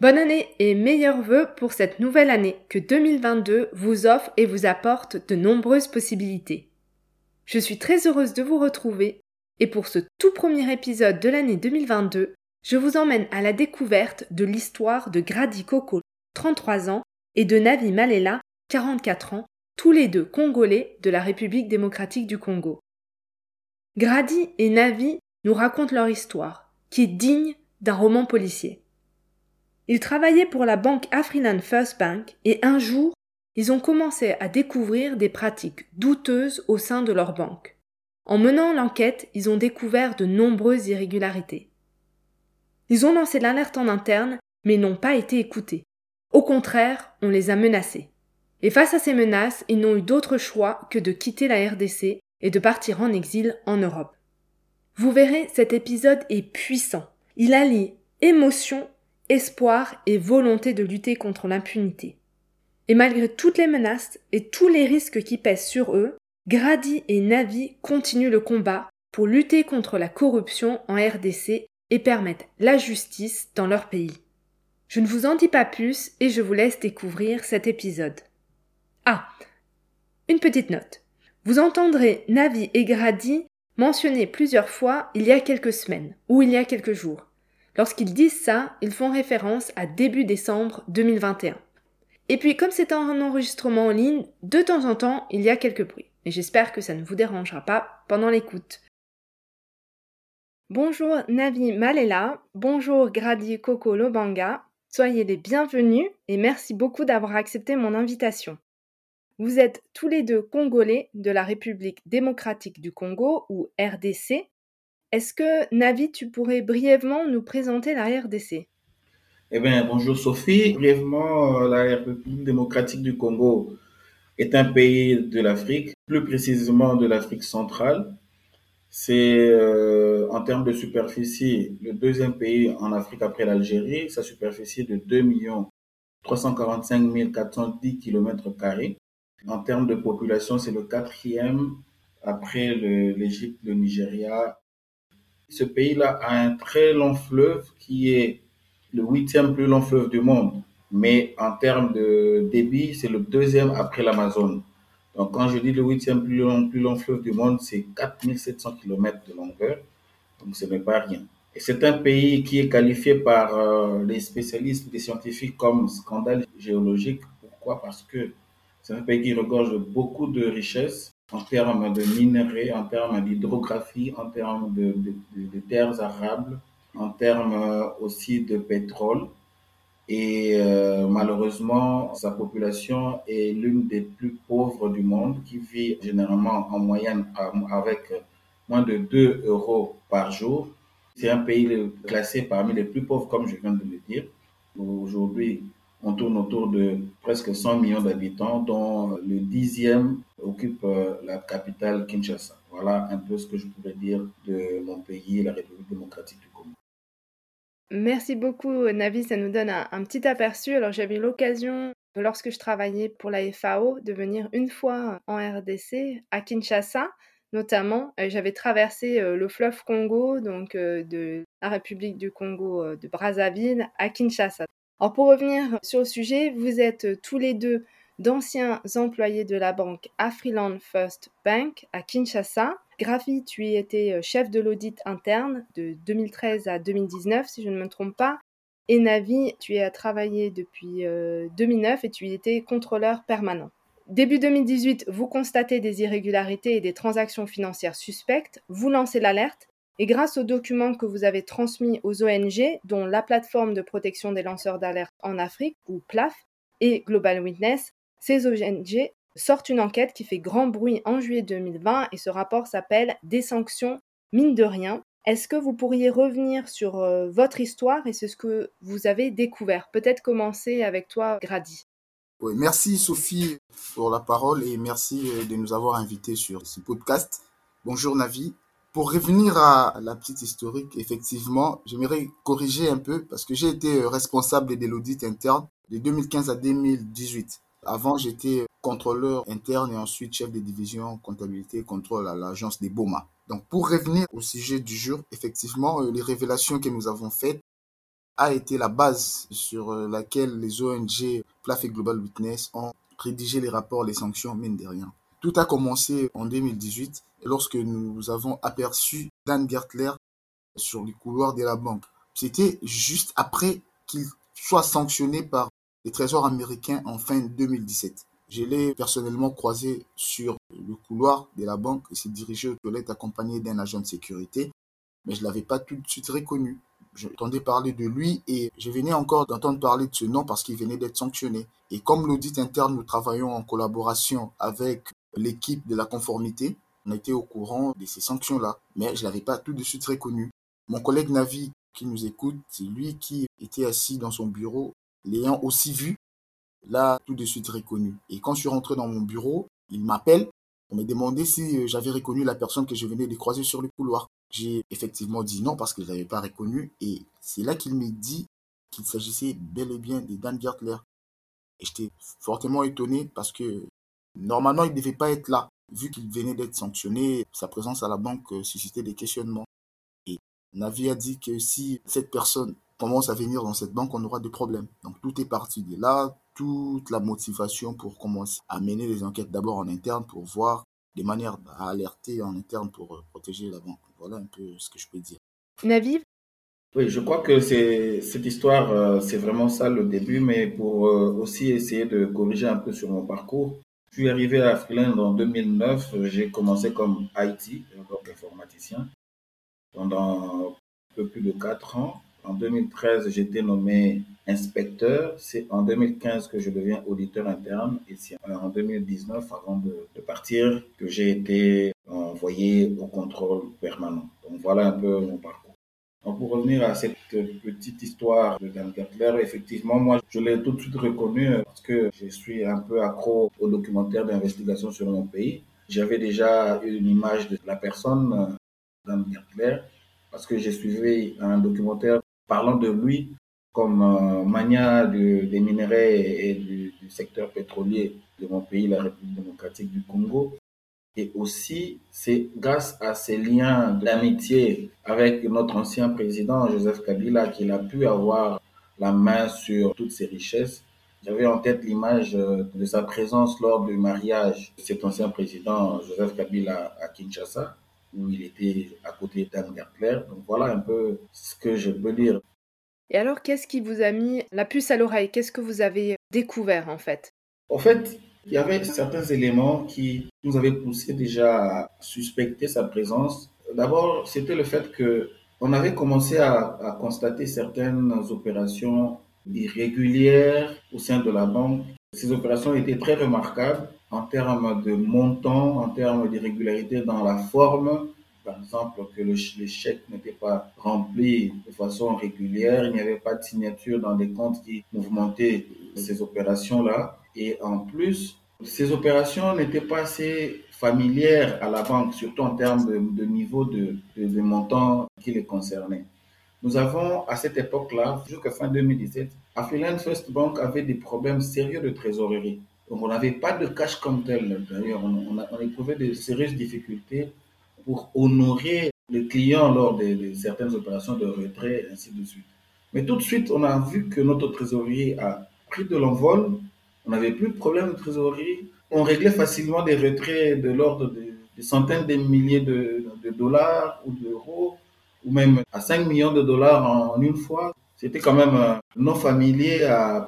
Bonne année et meilleurs vœux pour cette nouvelle année que 2022 vous offre et vous apporte de nombreuses possibilités. Je suis très heureuse de vous retrouver et pour ce tout premier épisode de l'année 2022, je vous emmène à la découverte de l'histoire de Grady Coco, 33 ans, et de Navi Malela, 44 ans, tous les deux congolais de la République démocratique du Congo. Grady et Navi nous racontent leur histoire, qui est digne d'un roman policier. Ils travaillaient pour la banque Afriland First Bank et un jour, ils ont commencé à découvrir des pratiques douteuses au sein de leur banque. En menant l'enquête, ils ont découvert de nombreuses irrégularités. Ils ont lancé l'alerte en interne, mais n'ont pas été écoutés. Au contraire, on les a menacés. Et face à ces menaces, ils n'ont eu d'autre choix que de quitter la RDC et de partir en exil en Europe. Vous verrez, cet épisode est puissant. Il allie émotion, espoir et volonté de lutter contre l'impunité. Et malgré toutes les menaces et tous les risques qui pèsent sur eux, Grady et Navi continuent le combat pour lutter contre la corruption en RDC et permettre la justice dans leur pays. Je ne vous en dis pas plus et je vous laisse découvrir cet épisode. Ah, une petite note. Vous entendrez Navi et Grady mentionner plusieurs fois il y a quelques semaines ou il y a quelques jours. Lorsqu'ils disent ça, ils font référence à début décembre 2021. Et puis, comme c'est un enregistrement en ligne, de temps en temps, il y a quelques bruits. Et j'espère que ça ne vous dérangera pas pendant l'écoute. Bonjour Navi Malela, bonjour Grady Coco Lobanga, soyez les bienvenus et merci beaucoup d'avoir accepté mon invitation. Vous êtes tous les deux congolais de la République démocratique du Congo ou RDC. Est-ce que Navi, tu pourrais brièvement nous présenter la RDC Eh bien, bonjour Sophie. Brièvement, euh, la République démocratique du Congo est un pays de l'Afrique, plus précisément de l'Afrique centrale. C'est euh, en termes de superficie le deuxième pays en Afrique après l'Algérie. Sa superficie est de 2 345 410 km. En termes de population, c'est le quatrième après l'Égypte, le, Nigeria. Ce pays-là a un très long fleuve qui est le huitième plus long fleuve du monde. Mais en termes de débit, c'est le deuxième après l'Amazone. Donc, quand je dis le huitième plus long, plus long fleuve du monde, c'est 4700 km de longueur. Donc, ce n'est pas rien. Et c'est un pays qui est qualifié par euh, les spécialistes, les scientifiques comme scandale géologique. Pourquoi? Parce que c'est un pays qui regorge beaucoup de richesses en termes de minerais, en termes d'hydrographie, en termes de, terres arables, en termes euh, aussi de pétrole. Et euh, malheureusement, sa population est l'une des plus pauvres du monde, qui vit généralement en moyenne avec moins de 2 euros par jour. C'est un pays classé parmi les plus pauvres, comme je viens de le dire. Aujourd'hui, on tourne autour de presque 100 millions d'habitants, dont le dixième occupe euh, la capitale Kinshasa. Voilà un peu ce que je pourrais dire de mon pays, la République démocratique du Congo. Merci beaucoup, Navi. Ça nous donne un, petit aperçu. Alors, j'avais l'occasion, lorsque je travaillais pour la FAO, de venir une fois en RDC, à Kinshasa notamment. Euh, j'avais traversé euh, le fleuve Congo, donc de la République du Congo de Brazzaville à Kinshasa. Alors pour revenir sur le sujet, vous êtes tous les deux d'anciens employés de la banque Afriland First Bank à Kinshasa. Graphi, tu y étais euh, chef de l'audit interne de 2013 à 2019, si je ne me trompe pas. Et Navi, tu y as travaillé depuis 2009 euh, et tu y étais contrôleur permanent. Début 2018, vous constatez des irrégularités et des transactions financières suspectes, vous lancez l'alerte et grâce aux documents que vous avez transmis aux ONG, dont la plateforme de protection des lanceurs d'alerte en Afrique, ou PLAF, et Global Witness, ces ONG sortent une enquête qui fait grand bruit en juillet 2020 et ce rapport s'appelle Des sanctions, mine de rien. Est-ce que vous pourriez revenir sur euh, votre histoire et ce que vous avez découvert? Peut-être commencer avec toi, Grady. Oui, merci Sophie pour la parole et merci euh, de nous avoir invités sur ce podcast. Bonjour Navi. Pour revenir à la petite historique, effectivement, j'aimerais corriger un peu parce que j'ai été euh, responsable de l'audit interne de 2015 à 2018. Avant, j'étais contrôleur interne et ensuite chef de division comptabilité et contrôle à l'agence des BOMA. Donc, pour revenir au sujet du jour, effectivement, euh, les révélations que nous avons faites a été la base sur euh, laquelle les ONG PLAF et Global Witness ont rédigé les rapports, les sanctions, mine de rien. Tout a commencé en 2018 lorsque nous avons aperçu Dan Gertler sur les couloirs de la banque. C'était juste après qu'il soit sanctionné par les trésors américains en fin 2017. Je l'ai personnellement croisé sur le couloir de la banque et s'est dirigé aux toilettes accompagné d'un agent de sécurité, mais je ne l'avais pas tout de suite reconnu. J'entendais parler de lui et je venais encore d'entendre parler de ce nom parce qu'il venait d'être sanctionné. Et comme l'audit interne, nous travaillons en collaboration avec l'équipe de la conformité, on était au courant de ces sanctions-là, mais je ne l'avais pas tout de suite reconnu. Mon collègue Navi qui nous écoute, c'est lui qui était assis dans son bureau l'ayant aussi vu, là, tout de suite reconnu. Et quand je suis rentré dans mon bureau, il m'appelle pour me demander si euh, j'avais reconnu la personne que je venais de croiser sur le couloir. J'ai effectivement dit non parce que je ne l'avais pas reconnu. Et c'est là qu'il me dit qu'il s'agissait bel et bien de Dan Gertler. Et j'étais fortement étonné parce que normalement, il ne devait pas être là. Vu qu'il venait d'être sanctionné, sa présence à la banque euh, suscitait des questionnements. Et Navi a dit que si cette personne commence à venir dans cette banque, on aura des problèmes. Donc tout est parti de là, toute la motivation pour commencer à mener les enquêtes d'abord en interne pour voir des manières à alerter en interne pour euh, protéger la banque. Voilà un peu ce que je peux dire. Naviv Oui, je crois que c'est cette histoire, euh, c'est vraiment ça le début, mais pour euh, aussi essayer de corriger un peu sur mon parcours. Je suis arrivé à Freeland en 2009, j'ai commencé comme IT, donc informaticien, pendant un peu plus de 4 ans. En 2013, j'ai été nommé inspecteur. C'est en 2015 que je deviens auditeur interne. Et c'est en 2019, avant de, partir, que j'ai été envoyé au contrôle permanent. Donc voilà un peu mon parcours. Donc pour revenir à cette petite histoire de Dan Gertler, effectivement, moi, je l'ai tout de suite reconnu parce que je suis un peu accro aux documentaires d'investigation sur mon pays. J'avais déjà une image de la personne, Dan Gertler, parce que j'ai suivi un documentaire parlant de lui comme euh, mania des minerais et, du, secteur pétrolier de mon pays, la République démocratique du Congo. Et aussi, c'est grâce à ses liens d'amitié avec notre ancien président Joseph Kabila qu'il a pu avoir la main sur toutes ces richesses. J'avais en tête l'image euh, de sa présence lors du mariage de cet ancien président Joseph Kabila à Kinshasa, où il était à côté d'Anne Gertler. Donc voilà un peu ce que je peux dire. Et alors, qu'est-ce qui vous a mis la puce à l'oreille? Qu'est-ce que vous avez découvert en fait? En fait, il y avait certains éléments qui nous avaient poussé déjà à suspecter sa présence. D'abord, c'était le fait que on avait commencé à, constater certaines opérations irrégulières au sein de la banque. Ces opérations étaient très remarquables en termes de montant, en termes d'irrégularité dans la forme par exemple, que le, chèque n'était pas rempli de façon régulière, il n'y avait pas de signature dans les comptes qui mouvementaient ces opérations-là. Et en plus, ces opérations n'étaient pas assez familières à la banque, surtout en termes de, niveau de, de, montant qui les concernait. Nous avons, à cette époque-là, jusqu'à fin 2017, Affluent First Bank avait des problèmes sérieux de trésorerie. Donc, on n'avait pas de cash comme tel. D'ailleurs, on, on, on éprouvait de sérieuses difficultés pour honorer le client lors de, certaines opérations de retrait, et ainsi de suite. Mais tout de suite, on a vu que notre trésorier a pris de l'envol, on n'avait plus de problème de trésorerie, on réglait facilement des retraits de l'ordre de, centaines de milliers de, dollars ou d'euros, ou même à 5 millions de dollars en, une fois. C'était quand même euh, non familier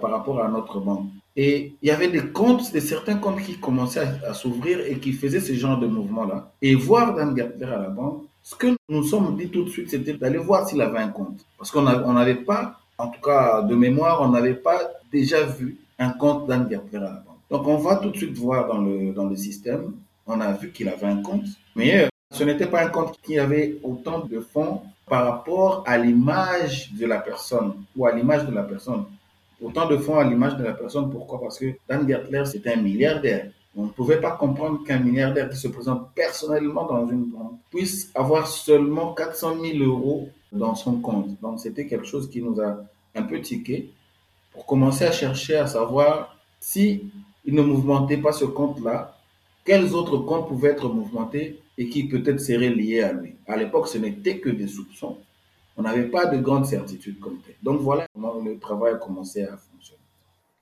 par rapport à notre banque. Et il y avait des comptes, de certains comptes qui commençaient à, s'ouvrir et qui faisaient ce genre de mouvement-là. Et voir Dan Gertler à la banque, ce que nous nous sommes dit tout de suite, c'était d'aller voir s'il avait un compte. Parce qu'on n'avait pas, en tout cas de mémoire, on n'avait pas déjà vu un compte Dan Gertler à la banque. Donc on va tout de suite voir dans le, dans le système. On a vu qu'il avait un compte, mais euh, ce n'était pas un compte qui avait autant de fonds par rapport à l'image de la personne ou à l'image de la personne autant de fonds à l'image de la personne. Pourquoi? Parce que Dan Gertler, c'était un milliardaire. On ne pouvait pas comprendre qu'un milliardaire qui se présente personnellement dans une banque puisse avoir seulement 400 000 euros dans son compte. Donc c'était quelque chose qui nous a un peu tiqué pour commencer à chercher à savoir si il ne mouvementait pas ce compte-là, quels autres comptes pouvaient être mouvementés et qui peut-être seraient liés à lui. À l'époque, ce n'était que des soupçons. On n'avait pas de grande certitude comme tel. Donc voilà comment le travail a commencé à fonctionner.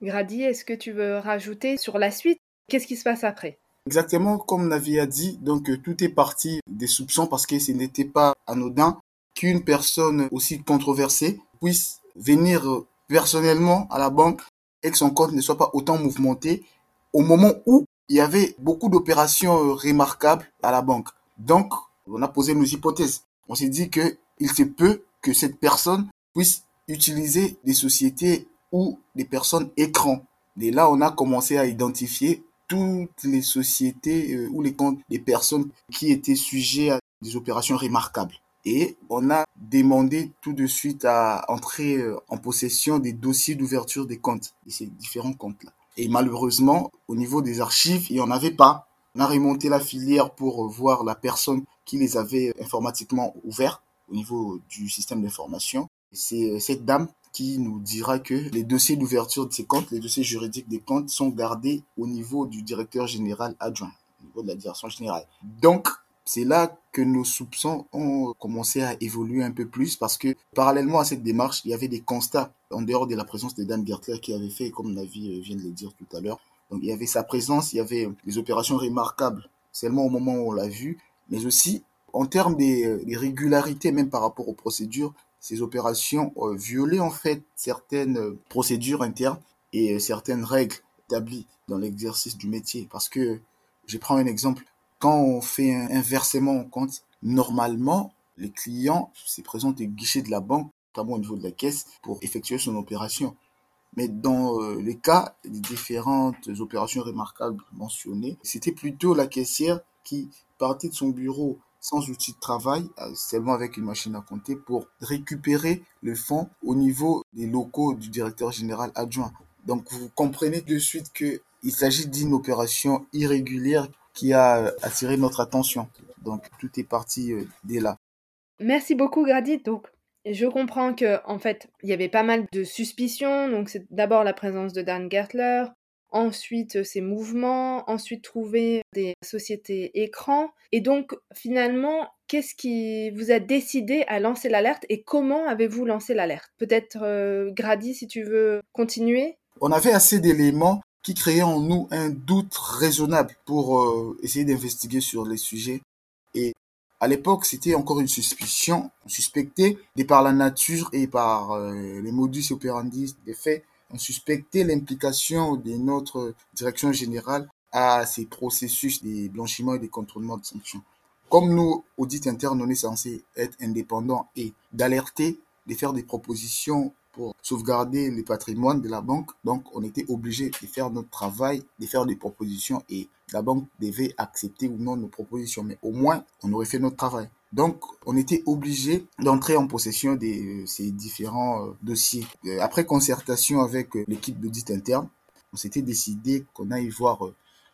Grady, est-ce que tu veux rajouter sur la suite? Qu'est-ce qui se passe après? Exactement comme Navi a dit, donc euh, tout est parti des soupçons parce que ce n'était pas anodin qu'une personne aussi controversée puisse venir euh, personnellement à la banque et que son compte ne soit pas autant mouvementé au moment où il y avait beaucoup d'opérations euh, remarquables à la banque. Donc, on a posé nos hypothèses. On s'est dit que il se peut que cette personne puisse utiliser des sociétés ou des personnes écrans. Et là, on a commencé à identifier toutes les sociétés euh, ou les comptes des personnes qui étaient sujets à des opérations remarquables. Et on a demandé tout de suite à entrer euh, en possession des dossiers d'ouverture des comptes, de ces différents comptes-là. Et malheureusement, au niveau des archives, il n'y en avait pas. On a remonté la filière pour voir la personne qui les avait informatiquement ouverts au niveau du système d'information. C'est euh, cette dame qui nous dira que les dossiers d'ouverture de ces comptes, les dossiers juridiques des comptes sont gardés au niveau du directeur général adjoint, au niveau de la direction générale. Donc, c'est là que nos soupçons ont commencé à évoluer un peu plus parce que parallèlement à cette démarche, il y avait des constats en dehors de la présence de Dan Gertler qui avait fait, comme Navi vient de le dire tout à l'heure. Donc il y avait sa présence, il y avait des opérations remarquables seulement au moment où on l'a vu, mais aussi en termes des, des, régularités, même par rapport aux procédures, ces opérations euh, violaient en fait certaines euh, procédures internes et euh, certaines règles établies dans l'exercice du métier. Parce que, je prends un exemple, quand on fait un, versement en compte, normalement, les clients se présentent au guichet de la banque, notamment au niveau de la caisse, pour effectuer son opération. Mais dans les cas des différentes opérations remarquables mentionnées, c'était plutôt la caissière qui partait de son bureau sans outil de travail, euh, seulement avec une machine à compter pour récupérer le fonds au niveau des locaux du directeur général adjoint. Donc vous comprenez de suite qu'il s'agit d'une opération irrégulière qui a euh, attiré notre attention. Donc tout est parti euh, dès là. Merci beaucoup Grady. Donc je comprends que en fait il y avait pas mal de suspicions. Donc c'est d'abord la présence de Dan Gertler, ensuite ses mouvements, ensuite trouver des sociétés écrans. Et donc finalement, qu'est-ce qui vous a décidé à lancer l'alerte et comment avez-vous lancé l'alerte? Peut-être euh, Grady, si tu veux continuer? On avait assez d'éléments qui créaient en nous un doute raisonnable pour euh, essayer d'investiguer sur les sujets. Et à l'époque, c'était encore une suspicion. On suspectait, de par la nature et par euh, les modus operandi des faits, on suspectait l'implication de notre direction générale à ces processus de blanchiment et de contournement de sanctions. Comme nous, audit interne, on est censé être indépendants et d'alerter, de faire des propositions pour sauvegarder le patrimoine de la banque. Donc, on était obligé de faire notre travail, de faire des propositions et la banque devait accepter ou non nos propositions. Mais au moins, on aurait fait notre travail. Donc, on était obligé d'entrer en possession de euh, ces différents euh, dossiers. Euh, après concertation avec l'équipe d'audit interne, on s'était décidé qu'on aille voir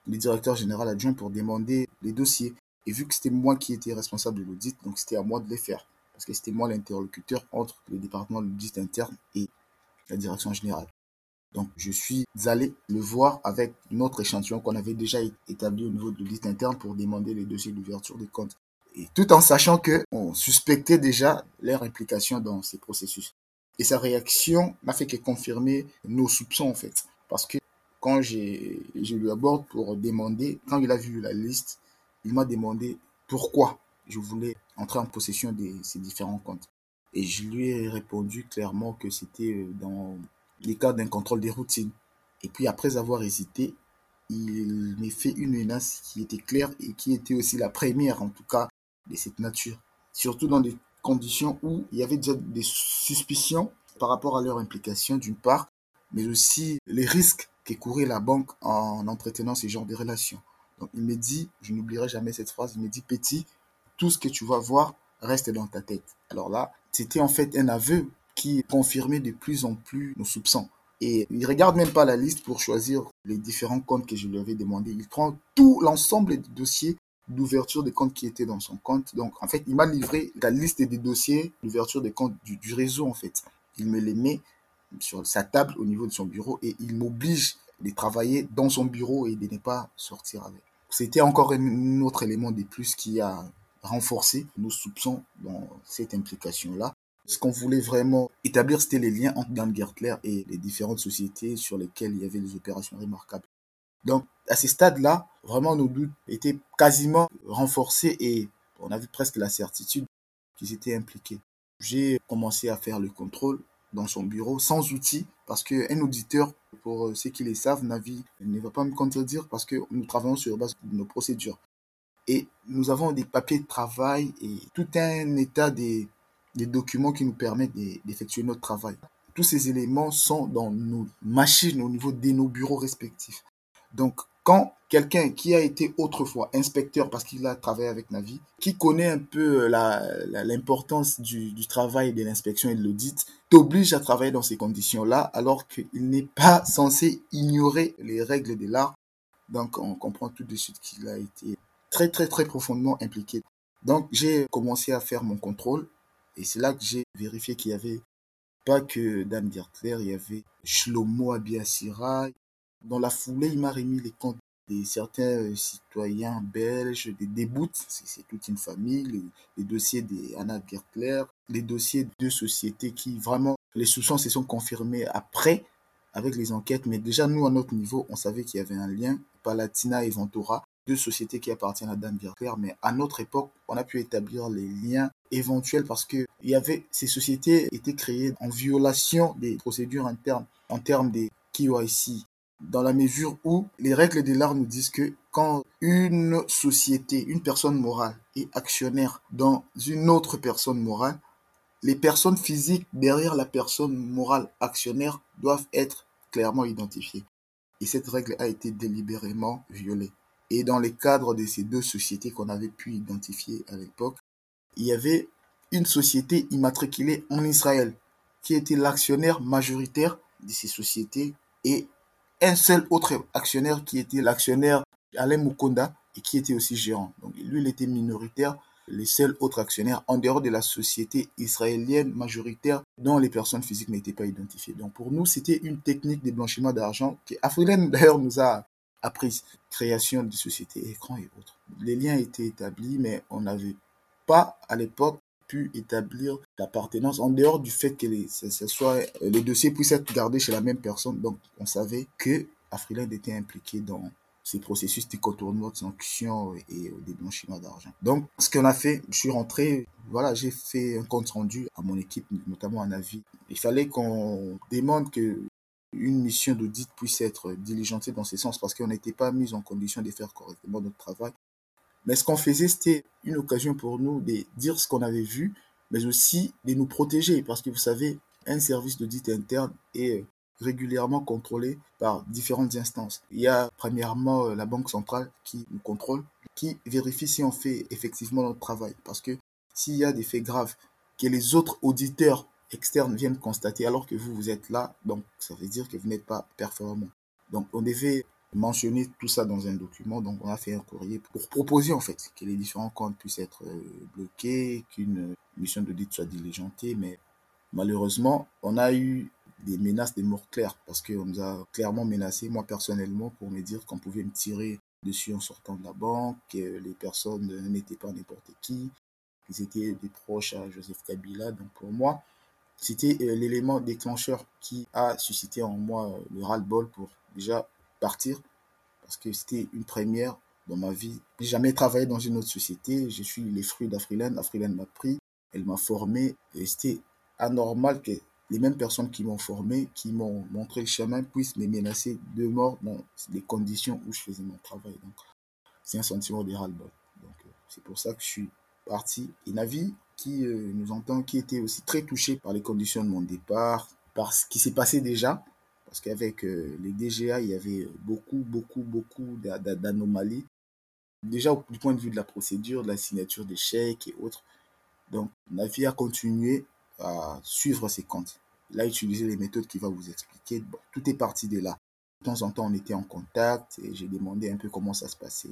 le directeur général adjoint pour demander les dossiers. Et vu que c'était moi qui étais responsable de l'audit, donc c'était à moi de les faire. Parce que c'était moi l'interlocuteur entre le département de l'audit interne et la direction générale. Donc, je suis allé le voir avec notre échantillon qu'on avait déjà établi au niveau de l'audit interne pour demander les dossiers d'ouverture des comptes et tout en sachant que on suspectait déjà leur implication dans ces processus. Et sa réaction n'a fait que confirmer nos soupçons en fait, parce que quand je lui aborde pour demander, quand il a vu la liste, il m'a demandé pourquoi je voulais entrer en possession de ces différents comptes. Et je lui ai répondu clairement que c'était euh, dans les cas d'un contrôle des routines. Et puis après avoir hésité, il m'a fait une menace qui était claire et qui était aussi la première, en tout cas, de cette nature. Surtout dans des conditions où il y avait déjà des suspicions par rapport à leur implication d'une part, mais aussi les risques que courait la banque en entretenant ce genre de relations. Donc il me dit, je n'oublierai jamais cette phrase, il me dit, petit, tout ce que tu vas voir reste dans ta tête. Alors là, c'était en fait un aveu qui confirmait de plus en plus nos soupçons. Et il regarde même pas la liste pour choisir les différents comptes que je lui avais demandé. Il prend tout l'ensemble des dossiers d'ouverture des comptes qui étaient dans son compte. Donc, en fait, il m'a livré la liste des dossiers d'ouverture des comptes du, du, réseau, en fait. Il me les met sur sa table au niveau de son bureau et il m'oblige de travailler dans son bureau et de ne pas sortir avec. C'était encore un autre élément de plus qui a renforcé nos soupçons dans cette implication-là. Ce qu'on voulait vraiment établir, c'était les liens entre Dan Gertler et les différentes sociétés sur lesquelles il y avait des opérations remarquables. Donc, à ce stade-là, vraiment, nos doutes étaient quasiment renforcés et on avait presque la certitude qu'ils étaient impliqués. J'ai commencé à faire le contrôle dans son bureau sans outils parce qu'un auditeur, pour ceux qui les savent, Navi ne va pas me contredire parce que nous travaillons sur base de nos procédures. Et nous avons des papiers de travail et tout un état des, documents qui nous permettent d'effectuer notre travail. Tous ces éléments sont dans nos machines au niveau de nos bureaux respectifs. Donc, quand quelqu'un qui a été autrefois inspecteur parce qu'il a travaillé avec Navi, qui connaît un peu l'importance la, du, du, travail de l'inspection et de l'audit, t'oblige à travailler dans ces conditions-là alors qu'il n'est pas censé ignorer les règles de l'art. Donc on comprend tout de suite qu'il a été très très très profondément impliqué. Donc j'ai commencé à faire mon contrôle et c'est là que j'ai vérifié qu'il y avait pas que Dan Gertler, il y avait Shlomo Abiasira, dans la foulée, il m'a remis les comptes de certains euh, citoyens belges, des déboutes, c'est toute une famille, les, dossiers d'Anna Gertler, les dossiers de sociétés qui vraiment, les soupçons se sont confirmés après avec les enquêtes, mais déjà nous, à notre niveau, on savait qu'il y avait un lien, Palatina et Ventura, deux sociétés qui appartiennent à Dan Gertler, mais à notre époque, on a pu établir les liens éventuels parce que il y avait, ces sociétés étaient créées en violation des procédures internes en termes des KYC, dans la mesure où les règles de l'art nous disent que quand une société, une personne morale est actionnaire dans une autre personne morale, les personnes physiques derrière la personne morale actionnaire doivent être clairement identifiées. Et cette règle a été délibérément violée. Et dans les cadres de ces deux sociétés qu'on avait pu identifier à l'époque, il y avait une société immatriculée en Israël qui était l'actionnaire majoritaire de ces sociétés et un seul autre actionnaire qui était l'actionnaire Alain Mukonda et qui était aussi gérant. Donc lui, il était minoritaire, les seuls autres actionnaires en dehors de la société israélienne majoritaire dont les personnes physiques n'étaient pas identifiées. Donc pour nous, c'était une technique de blanchiment d'argent qui Afrilen d'ailleurs nous a appris. Création de sociétés écran et autres. Les liens étaient établis, mais on n'avait pas à l'époque pu établir l'appartenance en dehors du fait que les, soit, les dossiers puissent être gardés chez la même personne. Donc, on savait que Afriland était impliqué dans ces processus de contournement de sanctions et des blanchiments d'argent. Donc, ce qu'on a fait, je suis rentré, voilà, j'ai fait un compte rendu à mon équipe, notamment un avis. Il fallait qu'on demande que une mission d'audit puisse être diligentée dans ce sens parce qu'on n'était pas mis en condition de faire correctement notre travail. Mais ce qu'on faisait, c'était une occasion pour nous de dire ce qu'on avait vu, mais aussi de nous protéger, parce que vous savez, un service d'audit interne est régulièrement contrôlé par différentes instances. Il y a premièrement la Banque centrale qui nous contrôle, qui vérifie si on fait effectivement notre travail. Parce que s'il y a des faits graves que les autres auditeurs externes viennent constater alors que vous, vous êtes là, donc ça veut dire que vous n'êtes pas performant. Donc on devait mentionner tout ça dans un document. Donc, on a fait un courrier pour proposer, en fait, que les différents comptes puissent être euh, bloqués, qu'une mission d'audit soit diligentée. Mais malheureusement, on a eu des menaces des morts claires parce qu'on nous a clairement menacé, moi personnellement, pour me dire qu'on pouvait me tirer dessus en sortant de la banque, que les personnes n'étaient pas n'importe qui, qu'ils étaient des proches à Joseph Kabila. Donc, pour moi, c'était euh, l'élément déclencheur qui a suscité en moi euh, le ras-le-bol pour déjà partir parce que c'était une première dans ma vie. J'ai jamais travaillé dans une autre société. Je suis les fruits d'Afriland. Afriland m'a pris, elle m'a formé. Et c'était anormal que les mêmes personnes qui m'ont formé, qui m'ont montré le chemin, puissent me menacer de mort dans les conditions où je faisais mon travail. Donc, c'est un sentiment de ras-le-bol. Donc, euh, c'est pour ça que je suis parti. Et Navi, qui euh, nous entend, qui était aussi très touché par les conditions de mon départ, par ce qui s'est passé déjà, parce qu'avec euh, les DGA, il y avait beaucoup, beaucoup, beaucoup d'anomalies. Déjà du point de vue de la procédure, de la signature des chèques et autres. Donc, Navi a continué à suivre ses comptes. il a utilisé les méthodes qu'il va vous expliquer. Tout est parti de là. De temps en temps, on était en contact et j'ai demandé un peu comment ça se passait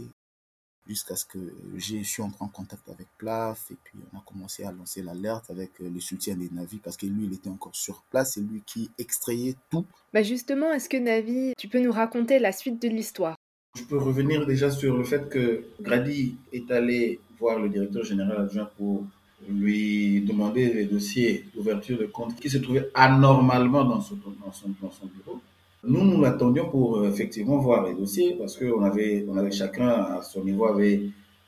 jusqu'à ce que je suis entré en contact avec PLAF et puis on a commencé à lancer l'alerte avec euh, le soutien des Navi parce que lui, il était encore sur place, c'est lui qui extrayait tout. Bah justement, est-ce que Navi, tu peux nous raconter la suite de l'histoire? Je peux revenir déjà sur le fait que Grady est allé voir le directeur général adjoint pour lui demander les dossiers d'ouverture de compte qui se trouvaient anormalement dans son, dans son, dans son bureau. Nous, nous l'attendions pour euh, effectivement voir les dossiers parce qu'on avait, on avait chacun à son niveau avait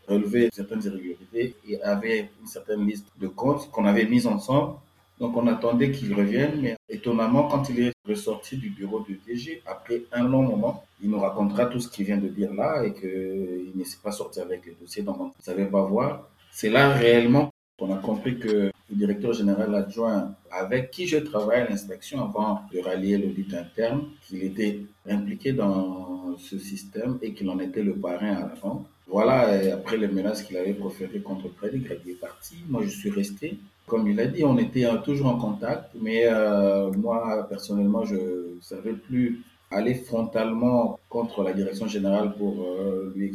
relevé certaines irrégularités et avait une certaine liste de comptes qu'on avait mis ensemble. Donc on attendait qu'il revienne, mais étonnamment, quand il est ressorti du bureau de DG, après un long moment, il nous racontera tout ce qu'il vient de dire là et qu'il ne s'est pas sorti avec les dossiers, donc on ne savait pas voir. C'est là réellement qu'on a compris que le directeur général adjoint avec qui je travaille à l'inspection avant de rallier l'audit interne, qu'il était impliqué dans ce système et qu'il en était le parrain fin. Voilà, après les menaces qu'il avait proférées contre Frédéric, il est parti. Moi, je suis resté. Comme il a dit, on était toujours en contact, mais euh, moi, personnellement, je ne savais plus aller frontalement contre la direction générale pour euh, lui,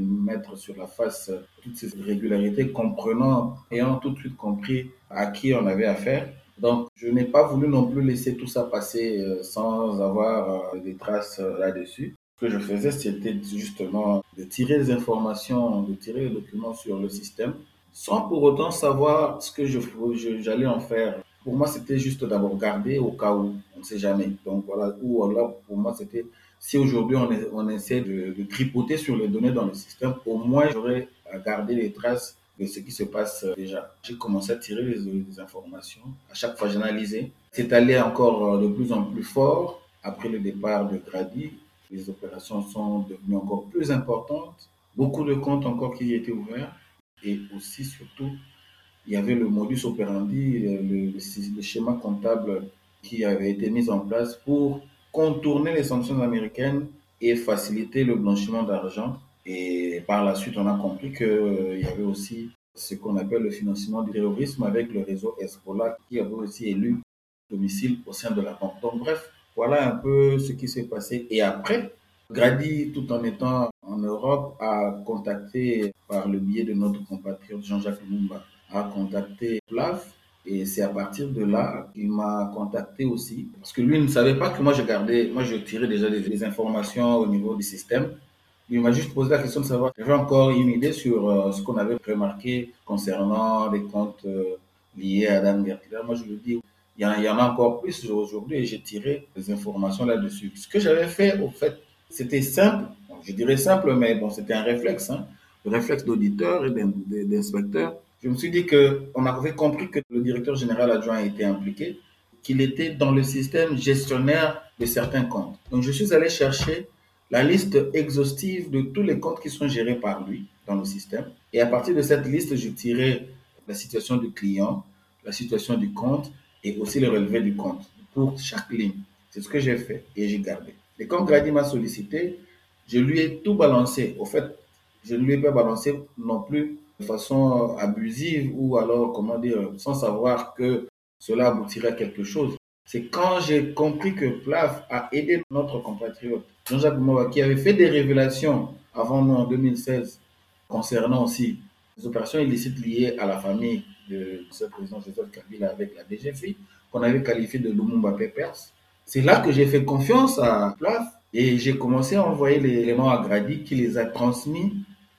mettre sur la face toutes ces irrégularités, comprenant, ayant tout de suite compris à qui on avait affaire. Donc, je n'ai pas voulu non plus laisser tout ça passer euh, sans avoir euh, des traces là-dessus. Ce que je faisais, c'était justement de tirer des informations, de tirer les documents sur le système, sans pour autant savoir ce que j'allais en faire pour moi, c'était juste d'abord garder au cas où, on ne sait jamais. Donc voilà, ou alors pour moi, c'était si aujourd'hui on, essaie de, de, tripoter sur les données dans le système, au moins j'aurais à garder les traces de ce qui se passe déjà. J'ai commencé à tirer les, les informations. À chaque fois, j'analysais. C'est allé encore de plus en plus fort. Après le départ de Grady, les opérations sont devenues encore plus importantes. Beaucoup de comptes encore qui étaient ouverts. Et aussi, surtout, il y avait le modus operandi, le, schéma comptable qui avait été mis en place pour contourner les sanctions américaines et faciliter le blanchiment d'argent. Et par la suite, on a compris qu'il euh, y avait aussi ce qu'on appelle le financement du terrorisme avec le réseau Espola qui avait aussi élu domicile au sein de la banque. Donc bref, voilà un peu ce qui s'est passé. Et après, Grady, tout en étant en Europe, a contacté par le biais de notre compatriote Jean-Jacques Lumumba a contacté PLAF et c'est à partir de là qu'il m'a contacté aussi. Parce que lui ne savait pas que moi je gardais, moi je tirais déjà des, informations au niveau du système. Il m'a juste posé la question de savoir, j'avais encore une idée sur euh, ce qu'on avait remarqué concernant les comptes euh, liés à Dan Gertler. Moi je lui dis, il y, en, il y en a encore plus aujourd'hui et j'ai tiré des informations là-dessus. Ce que j'avais fait, au fait, c'était simple. je dirais simple, mais bon, c'était un réflexe, hein, le réflexe d'auditeur et d'inspecteur je me suis dit qu'on avait compris que le directeur général adjoint était impliqué, qu'il était dans le système gestionnaire de certains comptes. Donc je suis allé chercher la liste exhaustive de tous les comptes qui sont gérés par lui dans le système. Et à partir de cette liste, je tirais la situation du client, la situation du compte et aussi le relevé du compte pour chaque ligne. C'est ce que j'ai fait et j'ai gardé. Et quand Grady m'a sollicité, je lui ai tout balancé. Au fait, je ne lui ai pas balancé non plus de façon abusive ou alors, comment dire, sans savoir que cela aboutirait à quelque chose. C'est quand j'ai compris que PLAF a aidé notre compatriote Jean-Jacques Moua, qui avait fait des révélations avant nous en 2016 concernant aussi les opérations illicites liées à la famille de ce président Joseph Kabila avec la DGFI, qu'on avait qualifié de Lumumba Papers. C'est là que j'ai fait confiance à PLAF et j'ai commencé à envoyer les éléments à Grady qui les a transmis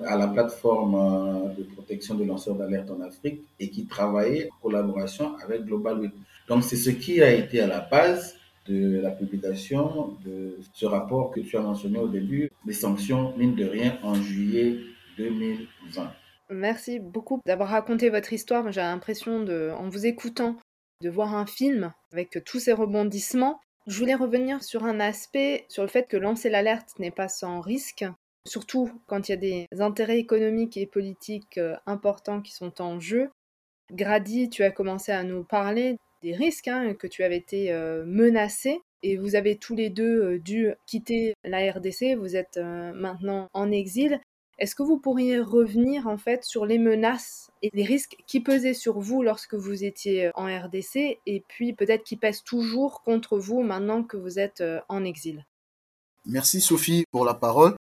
à la plateforme euh, de protection des lanceurs d'alerte en Afrique et qui travaillait en collaboration avec Global Donc c'est ce qui a été à la base de la publication de ce rapport que tu as mentionné au début, des sanctions, mine de rien, en juillet 2020. Merci beaucoup d'avoir raconté votre histoire. J'ai l'impression, en vous écoutant, de voir un film avec tous ces rebondissements. Je voulais revenir sur un aspect, sur le fait que lancer l'alerte n'est pas sans risque surtout quand il y a des intérêts économiques et politiques euh, importants qui sont en jeu. Grady, tu as commencé à nous parler des risques, hein, que tu avais été euh, menacé et vous avez tous les deux euh, dû quitter la RDC, vous êtes maintenant en exil. Est-ce que vous pourriez revenir en fait sur les menaces et les risques qui pesaient sur vous lorsque vous étiez en RDC et puis peut-être qui pèsent toujours contre vous maintenant que vous êtes en exil? Merci Sophie pour la parole.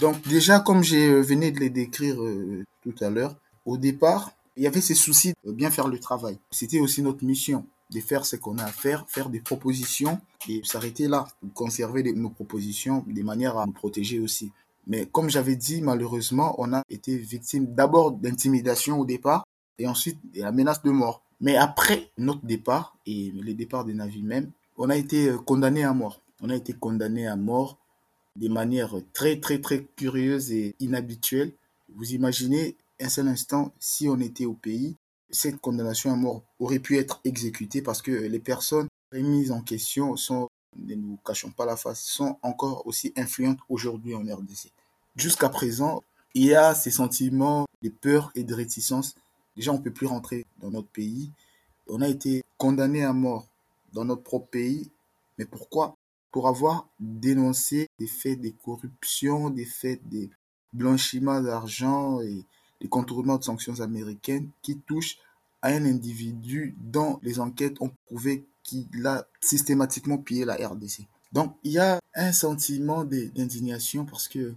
Donc déjà, comme euh, venu de les décrire euh, tout à l'heure, au départ, il y avait ces soucis de bien faire le travail. C'était aussi notre mission de faire ce qu'on a à faire, faire des propositions et s'arrêter là, conserver nos propositions de manière à nous protéger aussi. Mais comme j'avais dit, malheureusement, on a été victime d'abord d'intimidation au départ et ensuite de la menace de mort. Mais après notre départ et le départ des navires même, on a été euh, condamné à mort. On a été condamné à mort de manière très, très, très curieuse et inhabituelle. Vous imaginez un seul instant, si on était au pays, cette condamnation à mort aurait pu être exécutée parce que les personnes remises en question sont, ne nous cachons pas la face, sont encore aussi influentes aujourd'hui en RDC. Jusqu'à présent, il y a ces sentiments de peur et de réticence. Déjà, on ne peut plus rentrer dans notre pays. On a été condamné à mort dans notre propre pays. Mais pourquoi pour avoir dénoncé des faits de corruption, des faits de blanchiment d'argent et des contournements de sanctions américaines qui touchent à un individu dont les enquêtes ont prouvé qu'il a systématiquement pillé la RDC. Donc il y a un sentiment d'indignation parce que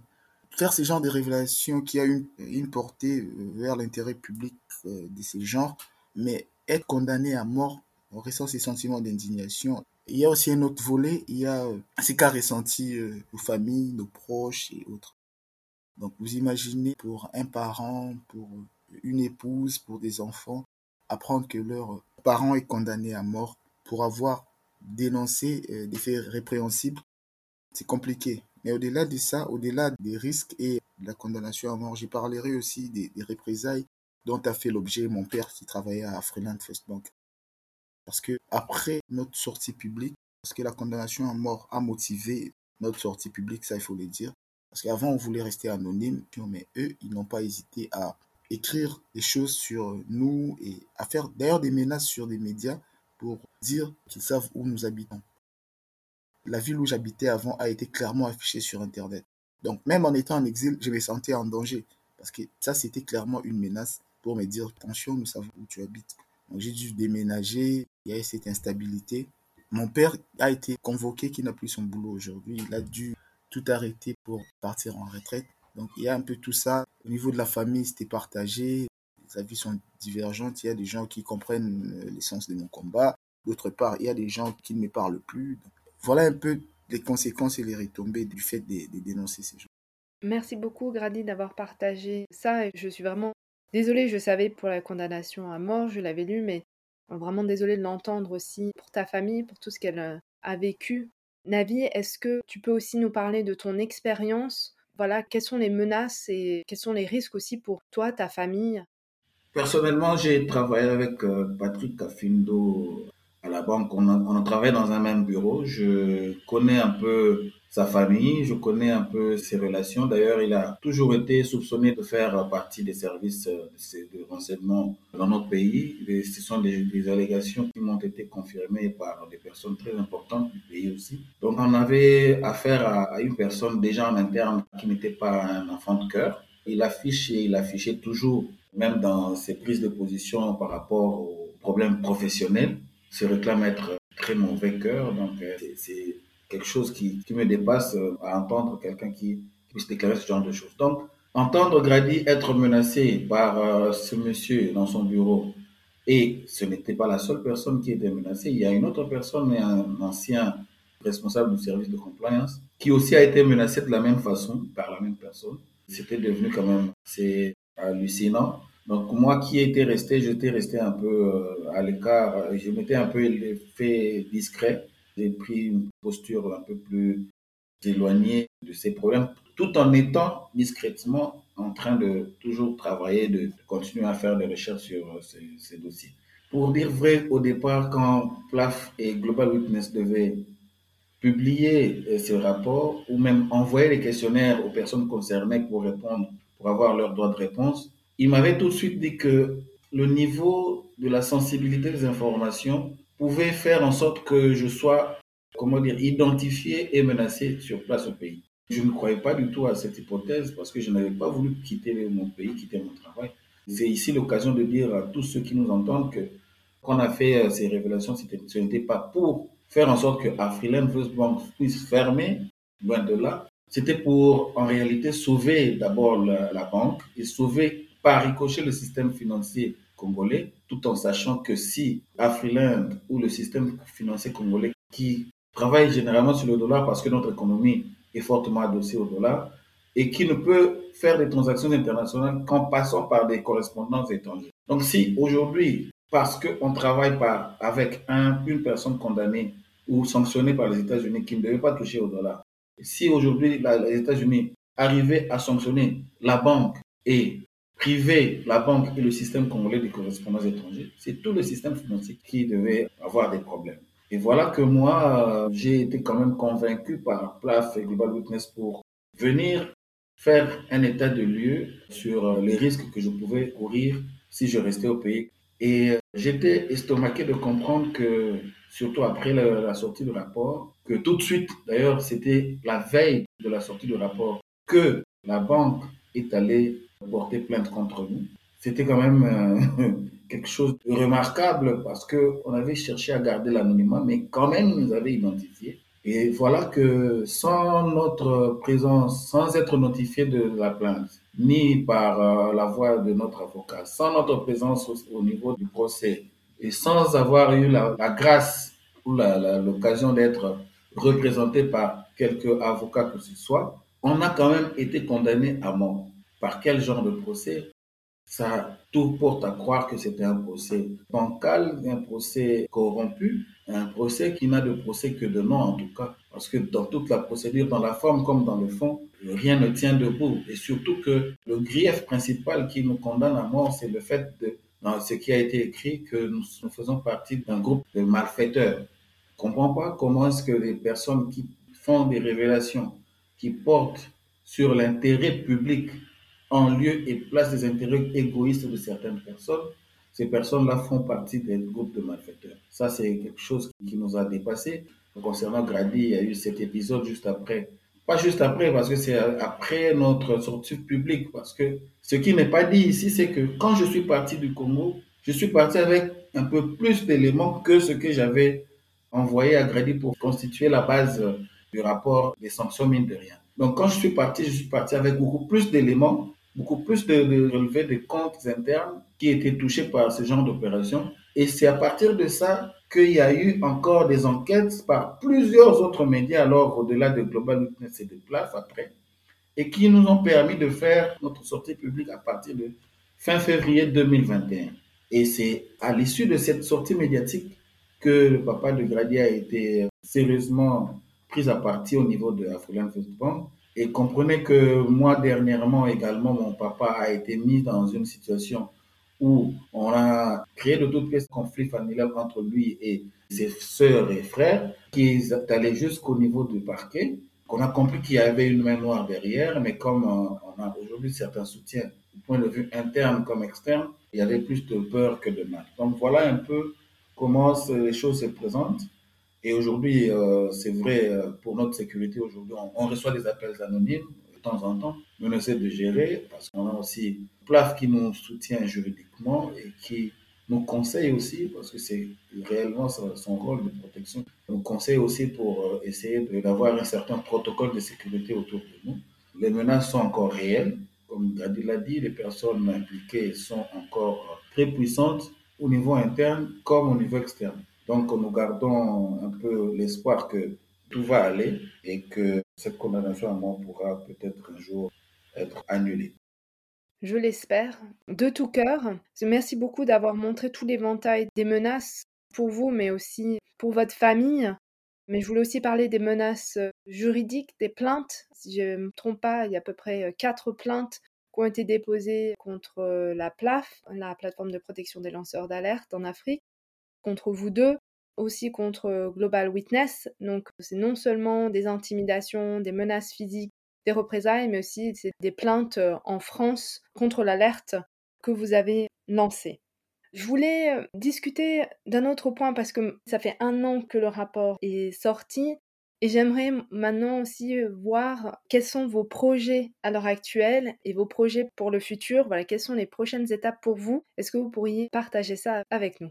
faire ce genre de révélations qui a une, portée euh, vers l'intérêt public euh, de ce genre, mais être condamné à mort, on ressent ces sentiments d'indignation il y a aussi un autre volet, il y a euh, ce qu'a ressenti euh, nos familles, nos proches et autres. Donc vous imaginez pour un parent, pour une épouse, pour des enfants, apprendre que leur parent est condamné à mort pour avoir dénoncé euh, des faits répréhensibles, c'est compliqué. Mais au-delà de ça, au-delà des risques et de la condamnation à mort, j'y parlerai aussi des, représailles dont a fait l'objet mon père qui travaillait à Freeland First Bank. Parce que après notre sortie publique, parce que la condamnation à mort a motivé notre sortie publique, ça il faut le dire. Parce qu'avant on voulait rester anonyme, mais eux, ils n'ont pas hésité à écrire des choses sur nous et à faire d'ailleurs des menaces sur des médias pour dire qu'ils savent où nous habitons. La ville où j'habitais avant a été clairement affichée sur Internet. Donc même en étant en exil, je me sentais en danger. Parce que ça, c'était clairement une menace pour me dire, attention, nous savons où tu habites. Donc j'ai dû déménager, il y a cette instabilité. Mon père a été convoqué, qui n'a plus son boulot aujourd'hui. Il a dû tout arrêter pour partir en retraite. Donc il y a un peu tout ça. Au niveau de la famille, c'était partagé. Les avis sont divergentes. Il y a des gens qui comprennent euh, l'essence de mon combat. D'autre part, il y a des gens qui ne me parlent plus. voilà un peu les conséquences et les retombées du fait de, de dénoncer ces gens. Merci beaucoup, Grady, d'avoir partagé ça. Je suis vraiment désolée, je savais pour la condamnation à mort, je l'avais lu, mais Vraiment désolée de l'entendre aussi. Pour ta famille, pour tout ce qu'elle euh, a vécu. Navi, est-ce que tu peux aussi nous parler de ton expérience? Voilà, quelles sont les menaces et quels sont les risques aussi pour toi, ta famille? Personnellement, j'ai travaillé avec euh, Patrick Cafindo à la banque. On on a travaillé dans un même bureau. Je connais un peu sa famille, je connais un peu ses relations. D'ailleurs, il a toujours été soupçonné de faire partie des services de renseignement dans notre pays. Ce sont des, allégations qui m'ont été confirmées par des personnes très importantes du pays aussi. Donc, on avait affaire à, une personne déjà en interne qui n'était pas un enfant de cœur. Il affiche et il affichait toujours, même dans ses prises de position par rapport aux problèmes professionnels, se réclame être très mauvais cœur. Donc, euh, c'est quelque chose qui, qui me dépasse euh, à entendre quelqu'un qui puisse déclarer ce genre de choses. Donc, entendre Grady être menacé par euh, ce monsieur dans son bureau, et ce n'était pas la seule personne qui était menacée, il y a une autre personne, un ancien responsable du service de compliance, qui aussi a été menacé de la même façon par la même personne. C'était devenu quand même c'est hallucinant. Donc moi qui étais resté, j'étais resté un peu euh, à l'écart, je m'étais un peu fait discret j'ai pris une posture un peu plus éloignée de ces problèmes, tout en étant discrètement en train de toujours travailler, de, continuer à faire des recherches sur euh, ces, dossiers. Pour dire vrai, au départ, quand PLAF et Global Witness devaient publier euh, ce rapport ou même envoyer les questionnaires aux personnes concernées pour répondre, pour avoir leur droit de réponse, ils m'avaient tout de suite dit que le niveau de la sensibilité des informations pouvait faire en sorte que je sois, comment dire, identifié et menacé sur place au pays. Je ne croyais pas du tout à cette hypothèse parce que je n'avais pas voulu quitter mon pays, quitter mon travail. C'est ici l'occasion de dire à tous ceux qui nous entendent que quand on a fait euh, ces révélations, ce n'était pas pour faire en sorte que Afriland First Bank puisse fermer, loin de là. C'était pour, en réalité, sauver d'abord la, banque et sauver par ricochet le système financier congolais, tout en sachant que si Afriland ou le système financier congolais qui travaille généralement sur le dollar parce que notre économie est fortement adossée au dollar et qui ne peut faire des transactions internationales qu'en passant par des correspondances étrangères. Donc si aujourd'hui, parce qu'on travaille par, avec un, une personne condamnée ou sanctionnée par les États-Unis qui ne devait pas toucher au dollar, si aujourd'hui les États-Unis arrivaient à sanctionner la banque et priver la banque et le système congolais des correspondances étrangères, c'est tout le système financier qui devait avoir des problèmes. Et voilà que moi, j'ai été quand même convaincu par PLAF et Global Witness pour venir faire un état de lieu sur les risques que je pouvais courir si je restais au pays. Et j'étais estomaqué de comprendre que, surtout après la, sortie du rapport, que tout de suite, d'ailleurs, c'était la veille de la sortie du rapport, que la banque est allée porter plainte contre nous. C'était quand même euh, quelque chose de remarquable parce qu'on avait cherché à garder l'anonymat, mais quand même, ils nous avaient identifié. Et voilà que sans notre présence, sans être notifié de la plainte, ni par euh, la voix de notre avocat, sans notre présence au, niveau du procès, et sans avoir eu la, grâce ou l'occasion d'être représenté par quelque avocat que ce soit, on a quand même été condamné à mort. Par quel genre de procès? Ça tout porte à croire que c'était un procès bancal, un procès corrompu, un procès qui n'a de procès que de nom en tout cas. Parce que dans toute la procédure, dans la forme comme dans le fond, rien ne tient debout. Et surtout que le grief principal qui nous condamne à mort, c'est le fait de, dans ce qui a été écrit, que nous, faisons partie d'un groupe de malfaiteurs. Je ne comprends pas comment est-ce que les personnes qui font des révélations, qui portent sur l'intérêt public en lieu et place des intérêts égoïstes de certaines personnes, ces personnes-là font partie des groupes de malfaiteurs. Ça, c'est quelque chose qui nous a dépassé. Concernant Grady, il y a eu cet épisode juste après. Pas juste après, parce que c'est après notre sortie publique. Parce que ce qui n'est pas dit ici, c'est que quand je suis parti du Congo, je suis parti avec un peu plus d'éléments que ce que j'avais envoyé à Grady pour constituer la base du rapport des sanctions mine de rien. Donc quand je suis parti, je suis parti avec beaucoup plus d'éléments beaucoup plus de, relevés de comptes internes qui étaient touchés par ce genre d'opération. Et c'est à partir de ça qu'il y a eu encore des enquêtes par plusieurs autres médias, alors au-delà de Global Witness et de PLAF après, et qui nous ont permis de faire notre sortie publique à partir de fin février 2021. Et c'est à l'issue de cette sortie médiatique que papa de Grady a été sérieusement pris à partie au niveau de African First Bank et comprenez que moi, dernièrement également, mon papa a été mis dans une situation où on a créé de toutes pièces conflit familial entre lui et ses sœurs et frères, qui allé jusqu'au niveau du parquet, qu'on a compris qu'il y avait une main noire derrière, mais comme euh, on a aujourd'hui certains soutiens du point de vue interne comme externe, il y avait plus de peur que de mal. Donc voilà un peu comment les choses se présentent. Et aujourd'hui, euh, c'est vrai, euh, pour notre sécurité, aujourd'hui, on, reçoit des appels anonymes de temps en temps. On essaie de gérer parce qu'on a aussi PLAF qui nous soutient juridiquement et qui nous conseille aussi, parce que c'est réellement son rôle de protection, nous conseille aussi pour euh, essayer d'avoir un certain protocole de sécurité autour de nous. Les menaces sont encore réelles. Comme Gadi l'a dit, les personnes impliquées sont encore très puissantes au niveau interne comme au niveau externe. Donc nous gardons un peu l'espoir que tout va aller et que cette condamnation à mort pourra peut-être un jour être annulée. Je l'espère, de tout cœur. Merci beaucoup d'avoir montré tout l'éventail des menaces pour vous, mais aussi pour votre famille. Mais je voulais aussi parler des menaces juridiques, des plaintes. Si je ne me trompe pas, il y a à peu près quatre plaintes qui ont été déposées contre la PLAF, la plateforme de protection des lanceurs d'alerte en Afrique contre vous deux, aussi contre Global Witness. Donc c'est non seulement des intimidations, des menaces physiques, des représailles, mais aussi des plaintes en France contre l'alerte que vous avez lancée. Je voulais discuter d'un autre point parce que ça fait un an que le rapport est sorti Et j'aimerais maintenant aussi euh, voir quels sont vos projets à l'heure actuelle et vos projets pour le futur. Quelles sont les prochaines étapes pour vous? Est-ce que vous pourriez partager ça avec nous?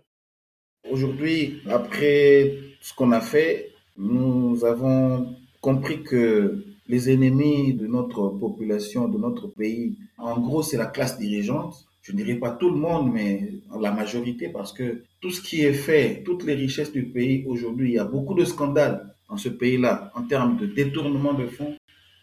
Aujourd'hui, après ce qu'on a fait, nous avons compris que les ennemis de notre population, de notre pays, en gros, c'est la classe dirigeante. Je ne dirais pas tout le monde, mais la majorité, parce que tout ce qui est fait, toutes les richesses du pays aujourd'hui, il y a beaucoup de scandales dans ce pays-là en termes de détournement de fonds.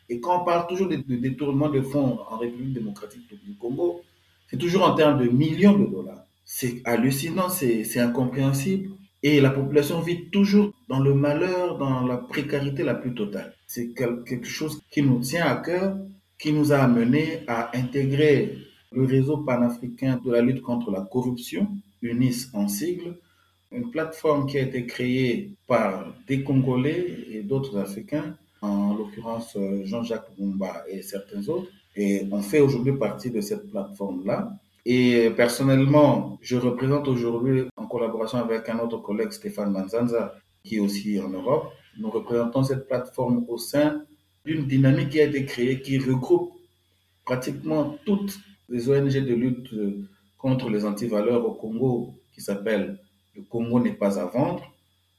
Et quand on parle toujours de, détournement de fonds en République démocratique du Congo, c'est toujours en termes de millions de dollars. C'est hallucinant, c'est incompréhensible. Et la population vit toujours dans le malheur, dans la précarité la plus totale. C'est quelque chose qui nous tient à cœur, qui nous a amené à intégrer le réseau panafricain de la lutte contre la corruption, UNIS en sigle, une plateforme qui a été créée par des Congolais et d'autres Africains, en l'occurrence euh, Jean-Jacques Mumba et certains autres. Et on fait aujourd'hui partie de cette plateforme-là. Et personnellement, je représente aujourd'hui, en collaboration avec un autre collègue, Stéphane Manzanza, qui est aussi en Europe, nous représentons cette plateforme au sein d'une dynamique qui a été créée, qui regroupe pratiquement toutes les ONG de lutte contre les antivaleurs au Congo, qui s'appelle le Congo n'est pas à vendre.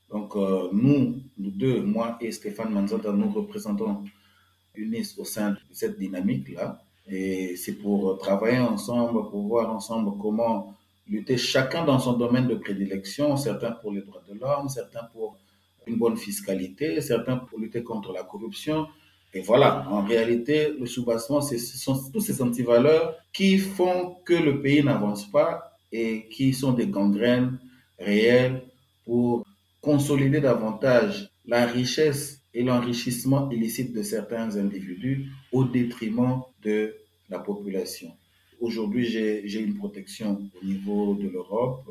Donc, euh, nous, nous deux, moi et Stéphane Manzata, nous représentons UNIS au sein de cette dynamique-là. Et c'est pour travailler ensemble, pour voir ensemble comment lutter chacun dans son domaine de prédilection, certains pour les droits de l'homme, certains pour une bonne fiscalité, certains pour lutter contre la corruption. Et voilà, en réalité, le soubassement, ce sont tous ces antivaleurs qui font que le pays n'avance pas et qui sont des gangrènes réel pour consolider davantage la richesse et l'enrichissement illicite de certains individus au détriment de la population. Aujourd'hui, j'ai une protection au niveau de l'Europe,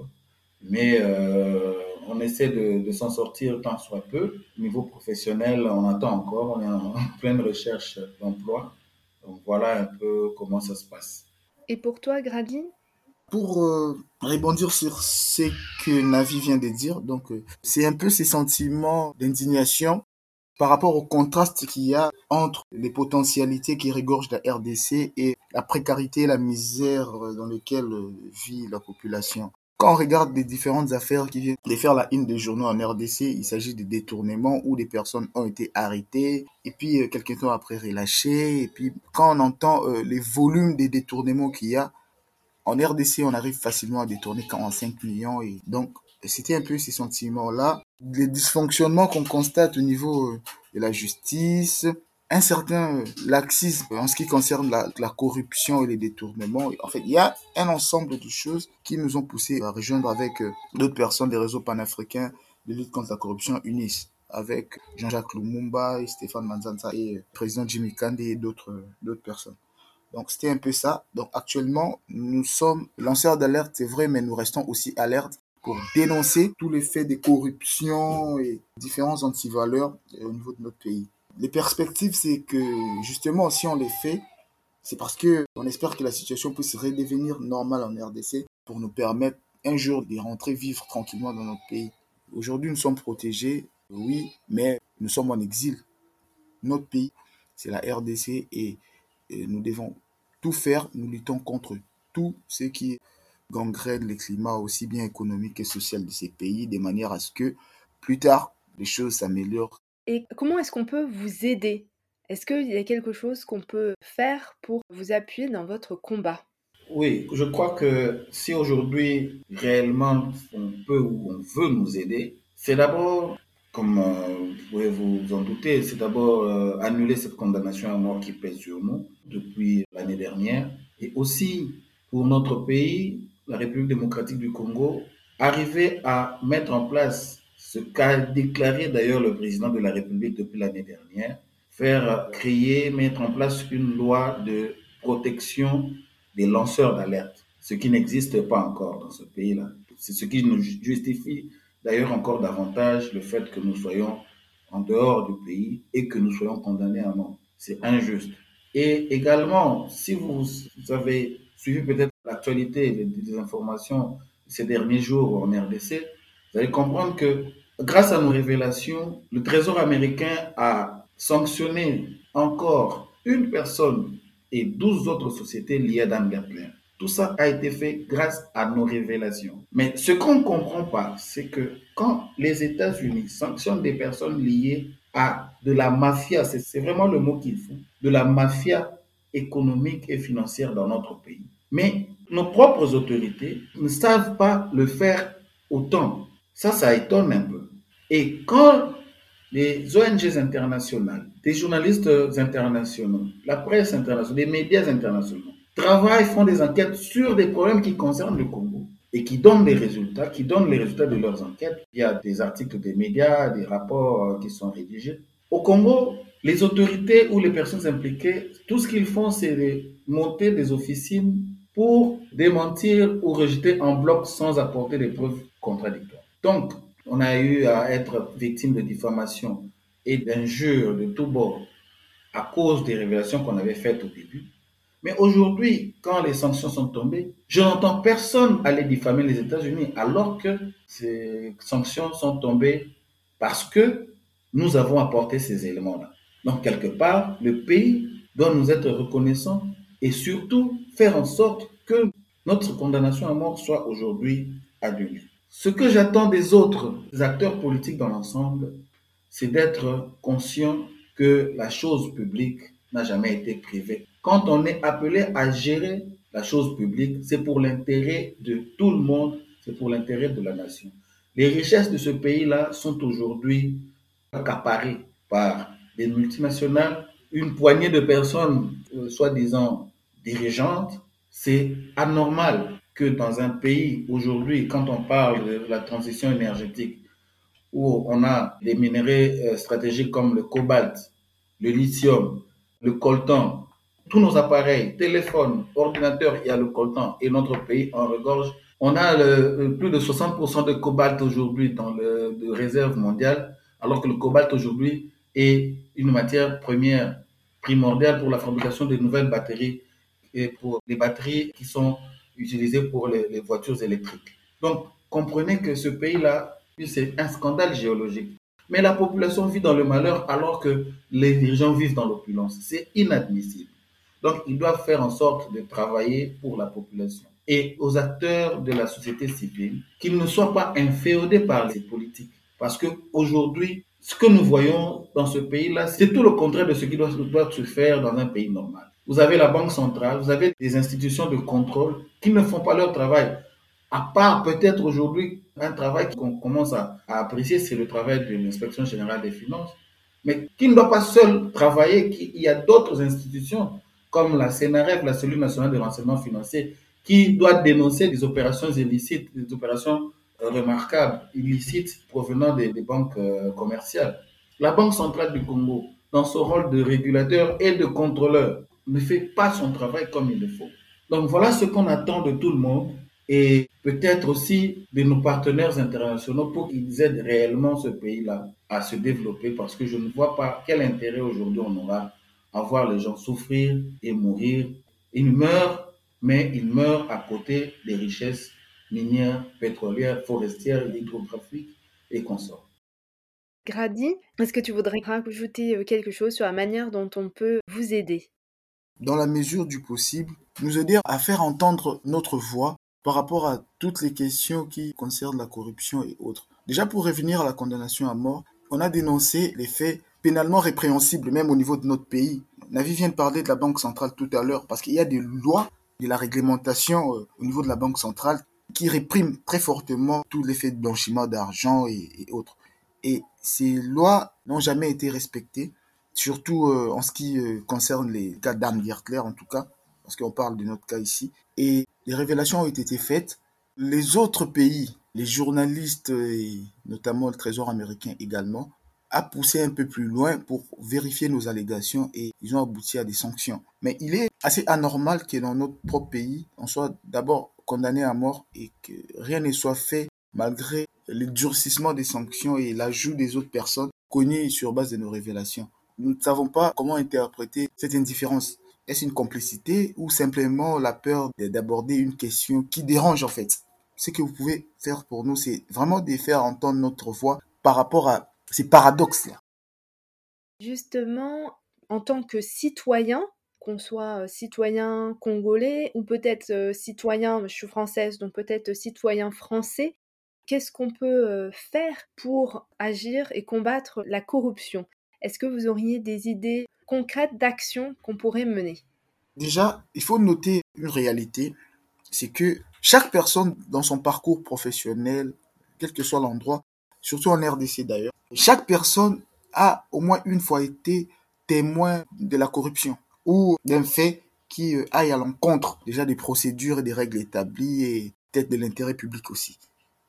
mais euh, on essaie de, de s'en sortir tant soit peu. Au niveau professionnel, on attend encore, on est en, pleine recherche d'emploi. Donc voilà un peu comment ça se passe. Et pour toi, Grady, pour euh, rebondir sur ce que Navi vient de dire, donc euh, c'est un peu ces sentiments d'indignation par rapport au contraste qu'il y a entre les potentialités qui régorgent la RDC et la précarité et la misère dans lesquelles vit la population. Quand on regarde les différentes affaires qui viennent de faire la une des journaux en RDC, il s'agit de détournements où des personnes ont été arrêtées et puis euh, quelques temps après relâchées. Et puis quand on entend les volumes des détournements qu'il y a, en RDC, on arrive facilement à détourner 45 millions et donc c'était un peu ces sentiments-là. Les dysfonctionnements qu'on constate au niveau euh, de la justice, un certain euh, laxisme en ce qui concerne la, corruption et les détournements. En fait, il y a un ensemble de choses qui nous ont poussé à rejoindre avec euh, d'autres personnes des réseaux panafricains de lutte contre la corruption UNIS, avec Jean-Jacques Lumumba et Stéphane Manzanza et président Jimmy Kande et d'autres personnes. Donc c'était un peu ça. Donc actuellement, nous sommes lanceurs d'alerte, c'est vrai, mais nous restons aussi alertes pour dénoncer tous les faits de corruption et différents antivaleurs au niveau de notre pays. Les perspectives, c'est que justement, si on les fait, c'est parce que on espère que la situation puisse redevenir normale en RDC pour nous permettre un jour de rentrer vivre tranquillement dans notre pays. Aujourd'hui, nous sommes protégés, oui, mais nous sommes en exil. Notre pays, c'est la RDC et nous devons tout faire, nous luttons contre tout ce qui gangrène les climats aussi bien économiques que social de ces pays, de manière à ce que plus tard, les choses s'améliorent. Et comment est-ce qu'on peut vous aider? Est-ce qu'il y a quelque chose qu'on peut faire pour vous appuyer dans votre combat? Oui, je crois que si aujourd'hui réellement on peut ou on veut nous aider, c'est d'abord comme euh, vous pouvez vous en douter, c'est d'abord euh, annuler cette condamnation à mort qui pèse sur nous depuis l'année dernière. Et aussi, pour notre pays, la République démocratique du Congo, arriver à mettre en place ce qu'a déclaré d'ailleurs le président de la République depuis l'année dernière, faire créer, mettre en place une loi de protection des lanceurs d'alerte, ce qui n'existe pas encore dans ce pays-là. C'est ce qui nous justifie d'ailleurs encore davantage le fait que nous soyons en dehors du pays et que nous soyons condamnés à mort. C'est injuste. Et également, si vous, avez suivi peut-être l'actualité, des informations ces derniers jours en RDC, vous allez comprendre que grâce à nos révélations, le Trésor américain a sanctionné encore une personne et 12 autres sociétés liées à Dan Gertler. Tout ça a été fait grâce à nos révélations. Mais ce qu'on ne comprend pas, c'est que quand les États-Unis sanctionnent des personnes liées à de la mafia, c'est vraiment le mot qu'il faut, de la mafia économique et financière dans notre pays. Mais nos propres autorités ne savent pas le faire autant. Ça, ça étonne un peu. Et quand les ONG internationales, des journalistes internationaux, la presse internationale, les médias internationaux travaillent, font des enquêtes sur des problèmes qui concernent le Congo et qui donnent des résultats, qui donnent les résultats de leurs enquêtes. Il y a des articles des médias, des rapports euh, qui sont rédigés. Au Congo, les autorités ou les personnes impliquées, tout ce qu'ils font, c'est de monter des officines pour démentir ou rejeter en bloc sans apporter des preuves contradictoires. Donc, on a eu à être victime de diffamation et d'injures de tous bords à cause des révélations qu'on avait faites au début. Mais aujourd'hui, quand les sanctions sont tombées, je n'entends personne aller diffamer les États-Unis alors que ces sanctions sont tombées parce que nous avons apporté ces éléments-là. Donc, quelque part, le pays doit nous être reconnaissant et surtout faire en sorte que notre condamnation à mort soit aujourd'hui annulée. Ce que j'attends des autres acteurs politiques dans l'ensemble, c'est d'être conscient que la chose publique n'a jamais été privée. Quand on est appelé à gérer la chose publique, c'est pour l'intérêt de tout le monde, c'est pour l'intérêt de la nation. Les richesses de ce pays-là sont aujourd'hui accaparées par des multinationales, une poignée de personnes, euh, soi-disant dirigeantes. C'est anormal que dans un pays aujourd'hui, quand on parle de la transition énergétique, où on a des minéraux euh, stratégiques comme le cobalt, le lithium, le coltan, tous nos appareils, téléphones, ordinateurs, il y a le coltan et notre pays en regorge. On a plus de 60% de cobalt aujourd'hui dans le de réserve mondiale, alors que le cobalt aujourd'hui est une matière première primordiale pour la fabrication de nouvelles batteries et pour les batteries qui sont utilisées pour les, voitures électriques. Donc, comprenez que ce pays-là, c'est un scandale géologique. Mais la population vit dans le malheur alors que les dirigeants vivent dans l'opulence. C'est inadmissible. Donc, ils doivent faire en sorte de travailler pour la population et aux acteurs de la société civile qu'ils ne soient pas inféodés par les politiques. Parce qu'aujourd'hui, ce que nous voyons dans ce pays-là, c'est tout le contraire de ce qui doit, se faire dans un pays normal. Vous avez la Banque centrale, vous avez des institutions de contrôle qui ne font pas leur travail. À part peut-être aujourd'hui un travail qu'on commence à, apprécier, c'est le travail de l'inspection générale des finances, mais qui ne doit pas seul travailler, il y a d'autres institutions comme la CNRF, la cellule nationale de renseignement financier, qui doit dénoncer des opérations illicites, des opérations remarquables, illicites provenant des, banques euh, commerciales. La Banque centrale du Congo, dans son rôle de régulateur et de contrôleur, ne fait pas son travail comme il le faut. Donc voilà ce qu'on attend de tout le monde et peut-être aussi de nos partenaires internationaux pour qu'ils aident réellement ce pays-là à se développer parce que je ne vois pas quel intérêt aujourd'hui on aura à voir les gens souffrir et mourir. Ils meurent, mais ils meurent à côté des richesses minières, pétrolières, forestières, hydrographiques et consorts. Grady, est-ce que tu voudrais rajouter euh, quelque chose sur la manière dont on peut vous aider? Dans la mesure du possible, nous aider à faire entendre notre voix par rapport à toutes les questions qui concernent la corruption et autres. Déjà pour revenir à la condamnation à mort, on a dénoncé les faits pénalement répréhensible, même au niveau de notre pays. Navi vient de parler de la Banque centrale tout à l'heure, parce qu'il y a des lois de la réglementation euh, au niveau de la Banque centrale qui répriment très fortement tout l'effet de blanchiment d'argent et, autres. Et ces lois n'ont jamais été respectées, surtout euh, en ce qui euh, concerne les cas d'Anne Gertler en tout cas, parce qu'on parle de notre cas ici. Et les révélations ont été faites. Les autres pays, les journalistes et notamment le Trésor américain également, a poussé un peu plus loin pour vérifier nos allégations et ils ont abouti à des sanctions. Mais il est assez anormal que dans notre propre pays, on soit d'abord condamné à mort et que rien ne soit fait malgré le durcissement des sanctions et l'ajout des autres personnes connues sur base de nos révélations. Nous ne savons pas comment interpréter cette indifférence. Est-ce une complicité ou simplement la peur d'aborder une question qui dérange en fait? Ce que vous pouvez faire pour nous, c'est vraiment de faire entendre notre voix par rapport à ces paradoxes-là Justement, en tant que citoyen, qu'on soit citoyen congolais ou peut-être citoyen, je suis française, donc peut-être citoyen français, qu'est-ce qu'on peut faire pour agir et combattre la corruption? Est-ce que vous auriez des idées concrètes d'actions qu'on pourrait mener? Déjà, il faut noter une réalité, c'est que chaque personne dans son parcours professionnel, quel que soit l'endroit, surtout en RDC d'ailleurs, chaque personne a au moins une fois été témoin de la corruption ou d'un fait qui euh, aille à l'encontre déjà des procédures et des règles établies et peut-être de l'intérêt public aussi.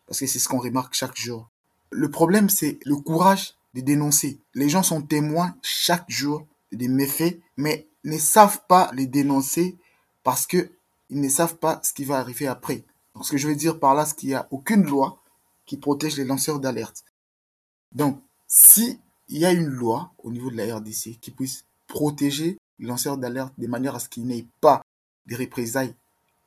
Parce que c'est ce qu'on remarque chaque jour. Le problème, c'est le courage de dénoncer. Les gens sont témoins chaque jour des méfaits, mais ne savent pas les dénoncer parce que ils ne savent pas ce qui va arriver après. Donc, ce que je veux dire par là, c'est qu'il n'y a aucune loi qui protège les lanceurs d'alerte. Donc, si il y a une loi au niveau de la RDC qui puisse protéger les lanceurs d'alerte de manière à ce qu'il n'y ait pas de représailles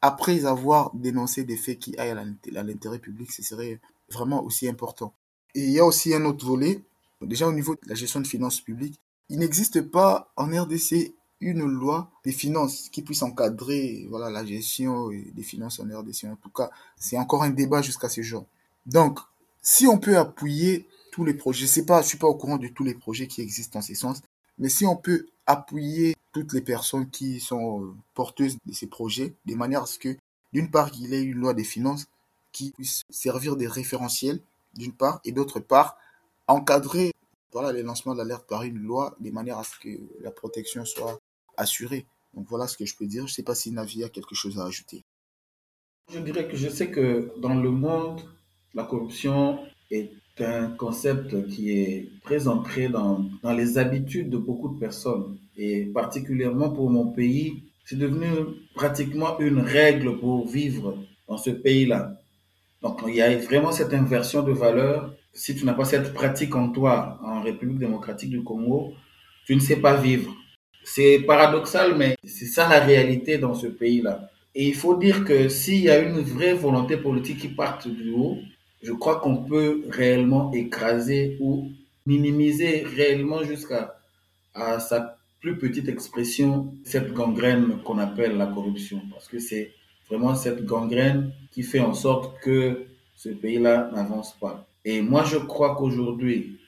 après avoir dénoncé des faits qui aillent à l'intérêt public, ce serait vraiment aussi important. Et il y a aussi un autre volet, déjà au niveau de la gestion de finances publiques, il n'existe pas en RDC une loi des finances qui puisse encadrer voilà la gestion des finances en RDC. En tout cas, c'est encore un débat jusqu'à ce jour. Donc, si on peut appuyer tous les projets, je je suis pas au courant de tous les projets qui existent en ce sens, mais si on peut appuyer toutes les personnes qui sont euh, porteuses de ces projets, de manière à ce que, d'une part, il y ait une loi des finances qui puisse servir de référentiel, d'une part, et d'autre part, encadrer voilà, les lancements d'alerte par une loi, de manière à ce que la protection soit assurée. Donc voilà ce que je peux dire. Je ne sais pas si Navi a quelque chose à ajouter. Je dirais que je sais que dans le monde, la corruption est un concept qui est très ancré dans, dans les habitudes de beaucoup de personnes. Et particulièrement pour mon pays, c'est devenu pratiquement une règle pour vivre dans ce pays-là. Donc il y a vraiment cette inversion de valeurs. Si tu n'as pas cette pratique en toi, en République démocratique du Congo, tu ne sais pas vivre. C'est paradoxal, mais c'est ça la réalité dans ce pays-là. Et il faut dire que s'il y a une vraie volonté politique qui parte du haut, je crois qu'on peut réellement écraser ou minimiser réellement jusqu'à à sa plus petite expression cette gangrène qu'on appelle la corruption. Parce que c'est vraiment cette gangrène qui fait en sorte que ce pays-là n'avance pas. Et moi, je crois qu'aujourd'hui,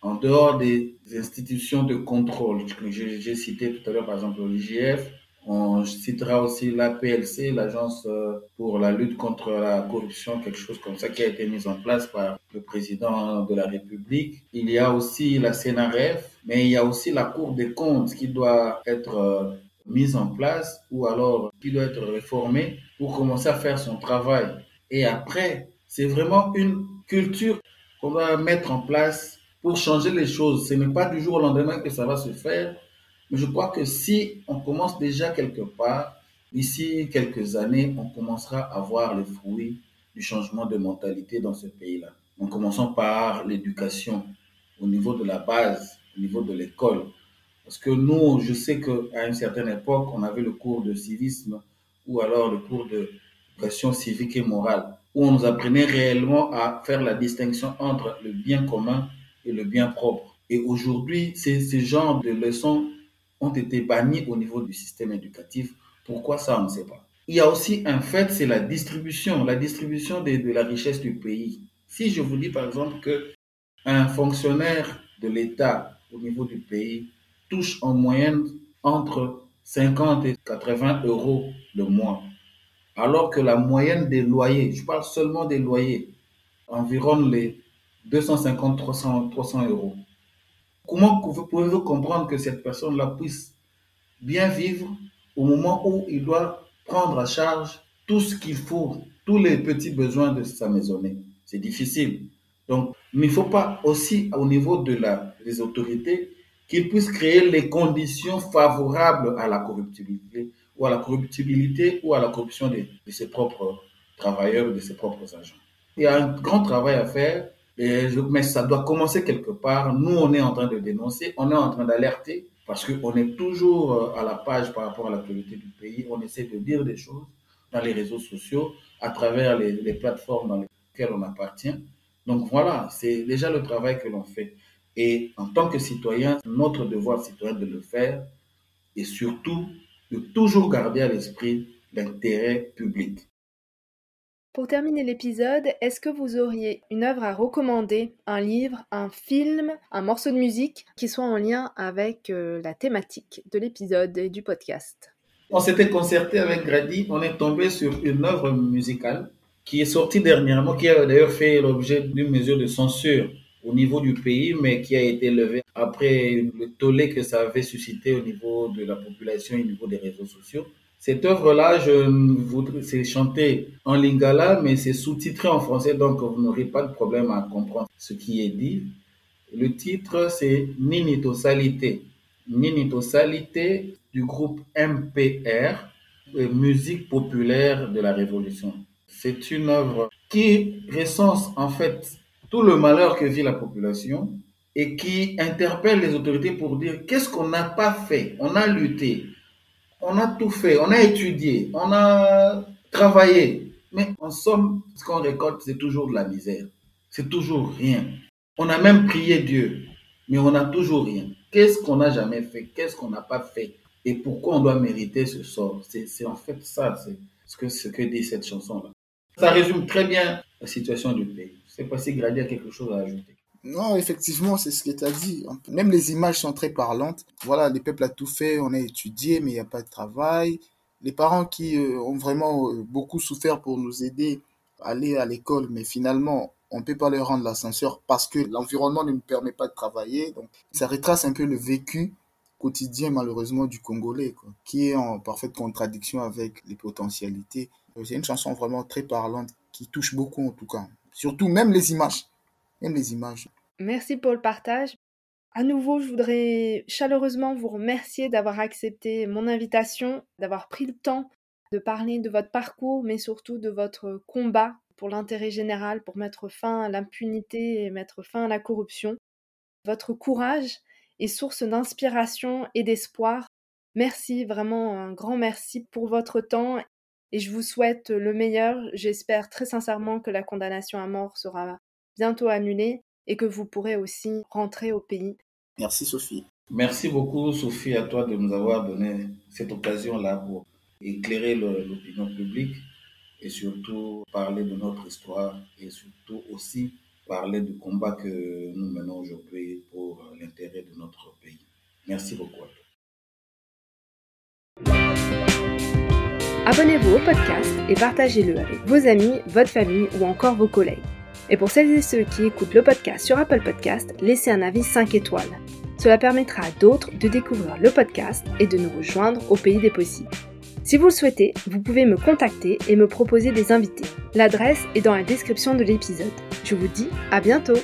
en dehors des institutions de contrôle que j'ai cité tout à l'heure, par exemple l'IGF, on citera aussi l'APLC, l'Agence euh, pour la lutte contre la corruption, quelque chose comme ça qui a été mise en place par le président de la République. Il y a aussi la CNRF, mais il y a aussi la Cour des comptes qui doit être euh, mise en place ou alors qui doit être réformée pour commencer à faire son travail. Et après, c'est vraiment une culture qu'on va mettre en place pour changer les choses. Ce n'est pas du jour au lendemain que ça va se faire, je crois que si on commence déjà quelque part, d'ici quelques années, on commencera à voir les fruits du changement de mentalité dans ce pays-là. En commençant par l'éducation au niveau de la base, au niveau de l'école. Parce que nous, je sais qu'à une certaine époque, on avait le cours de civisme ou alors le cours de question civique et morale, où on nous apprenait réellement à faire la distinction entre le bien commun et le bien propre. Et aujourd'hui, c'est ce genre de leçons ont été bannis au niveau du système éducatif. Pourquoi ça, on ne sait pas. Il y a aussi un fait, c'est la distribution, la distribution de, la richesse du pays. Si je vous dis par exemple que un fonctionnaire de l'État au niveau du pays touche en moyenne entre 50 et 80 euros le mois, alors que la moyenne des loyers, je parle seulement des loyers, environ les 250-300 300 euros. Comment pouvez-vous comprendre que cette personne-là puisse bien vivre au moment où il doit prendre à charge tout ce qu'il faut, tous les petits besoins de sa maisonnée? C'est difficile. Donc, il ne faut pas aussi, au niveau de la, des autorités, qu'ils puissent créer les conditions favorables à la corruptibilité ou à la corruptibilité ou à la corruption de, de ses propres travailleurs de ses propres agents. Il y a un grand travail à faire mais ça doit commencer quelque part. Nous, on est en train de dénoncer, on est en train d'alerter, parce qu'on est toujours euh, à la page par rapport à l'actualité du pays. On essaie de dire des choses dans les réseaux sociaux, à travers les, plateformes dans lesquelles on appartient. Donc voilà, c'est déjà le travail que l'on fait. Et en tant que citoyen, notre devoir citoyen de le faire et surtout de toujours garder à l'esprit l'intérêt public. Pour terminer l'épisode, est-ce que vous auriez une œuvre à recommander, un livre, un film, un morceau de musique qui soit en lien avec euh, la thématique de l'épisode et du podcast? On s'était concerté avec Grady, on est tombé sur une œuvre musicale qui est sortie dernièrement, qui a d'ailleurs fait l'objet d'une mesure de censure au niveau du pays, mais qui a été levée après le tollé que ça avait suscité au niveau de la population et au niveau des réseaux sociaux. Cette œuvre-là, c'est chanté en lingala, mais c'est sous-titré en français, donc vous n'aurez pas de problème à comprendre ce qui est dit. Le titre, c'est Ninitosalité. Ninitosalité du groupe MPR, musique populaire de la Révolution. C'est une œuvre qui recense en fait tout le malheur que vit la population et qui interpelle les autorités pour dire qu'est-ce qu'on n'a pas fait. On a lutté, on a tout fait, on a étudié, on a travaillé, mais en somme, ce qu'on récolte, c'est toujours de la misère. C'est toujours rien. On a même prié Dieu, mais on n'a toujours rien. Qu'est-ce qu'on n'a jamais fait? Qu'est-ce qu'on n'a pas fait? Et pourquoi on doit mériter ce sort? C'est en fait ça, c'est ce que, dit cette chanson-là. Ça résume très bien la situation du pays. Je ne sais pas si Grady a quelque chose à ajouter. Non, effectivement, c'est ce que tu as dit. Même les images sont très parlantes. Voilà, les peuples a tout fait, on a étudié, mais il n'y a pas de travail. Les parents qui euh, ont vraiment euh, beaucoup souffert pour nous aider à aller à l'école, mais finalement, on ne peut pas leur rendre l'ascenseur parce que l'environnement ne nous permet pas de travailler. Donc, ça retrace un peu le vécu quotidien, malheureusement, du Congolais, qui est en parfaite contradiction avec les potentialités. C'est une chanson vraiment très parlante qui touche beaucoup, en tout cas. Surtout, même les images images. Merci pour le partage. À nouveau, je voudrais chaleureusement vous remercier d'avoir accepté mon invitation, d'avoir pris le temps de parler de votre parcours, mais surtout de votre combat pour l'intérêt général, pour mettre fin à l'impunité et mettre fin à la corruption. Votre courage est source d'inspiration et d'espoir. Merci, vraiment un grand merci pour votre temps et je vous souhaite le meilleur. J'espère très sincèrement que la condamnation à mort sera bientôt annulé et que vous pourrez aussi rentrer au pays. Merci Sophie. Merci beaucoup Sophie à toi de nous avoir donné cette occasion-là pour éclairer l'opinion publique et surtout parler de notre histoire et surtout aussi parler du combat que nous menons aujourd'hui pour l'intérêt de notre pays. Merci beaucoup à toi. Abonnez-vous au podcast et partagez-le avec vos amis, votre famille ou encore vos collègues. Et pour celles et ceux qui écoutent le podcast sur Apple Podcast, laissez un avis 5 étoiles. Cela permettra à d'autres de découvrir le podcast et de nous rejoindre au pays des possibles. Si vous le souhaitez, vous pouvez me contacter et me proposer des invités. L'adresse est dans la description de l'épisode. Je vous dis à bientôt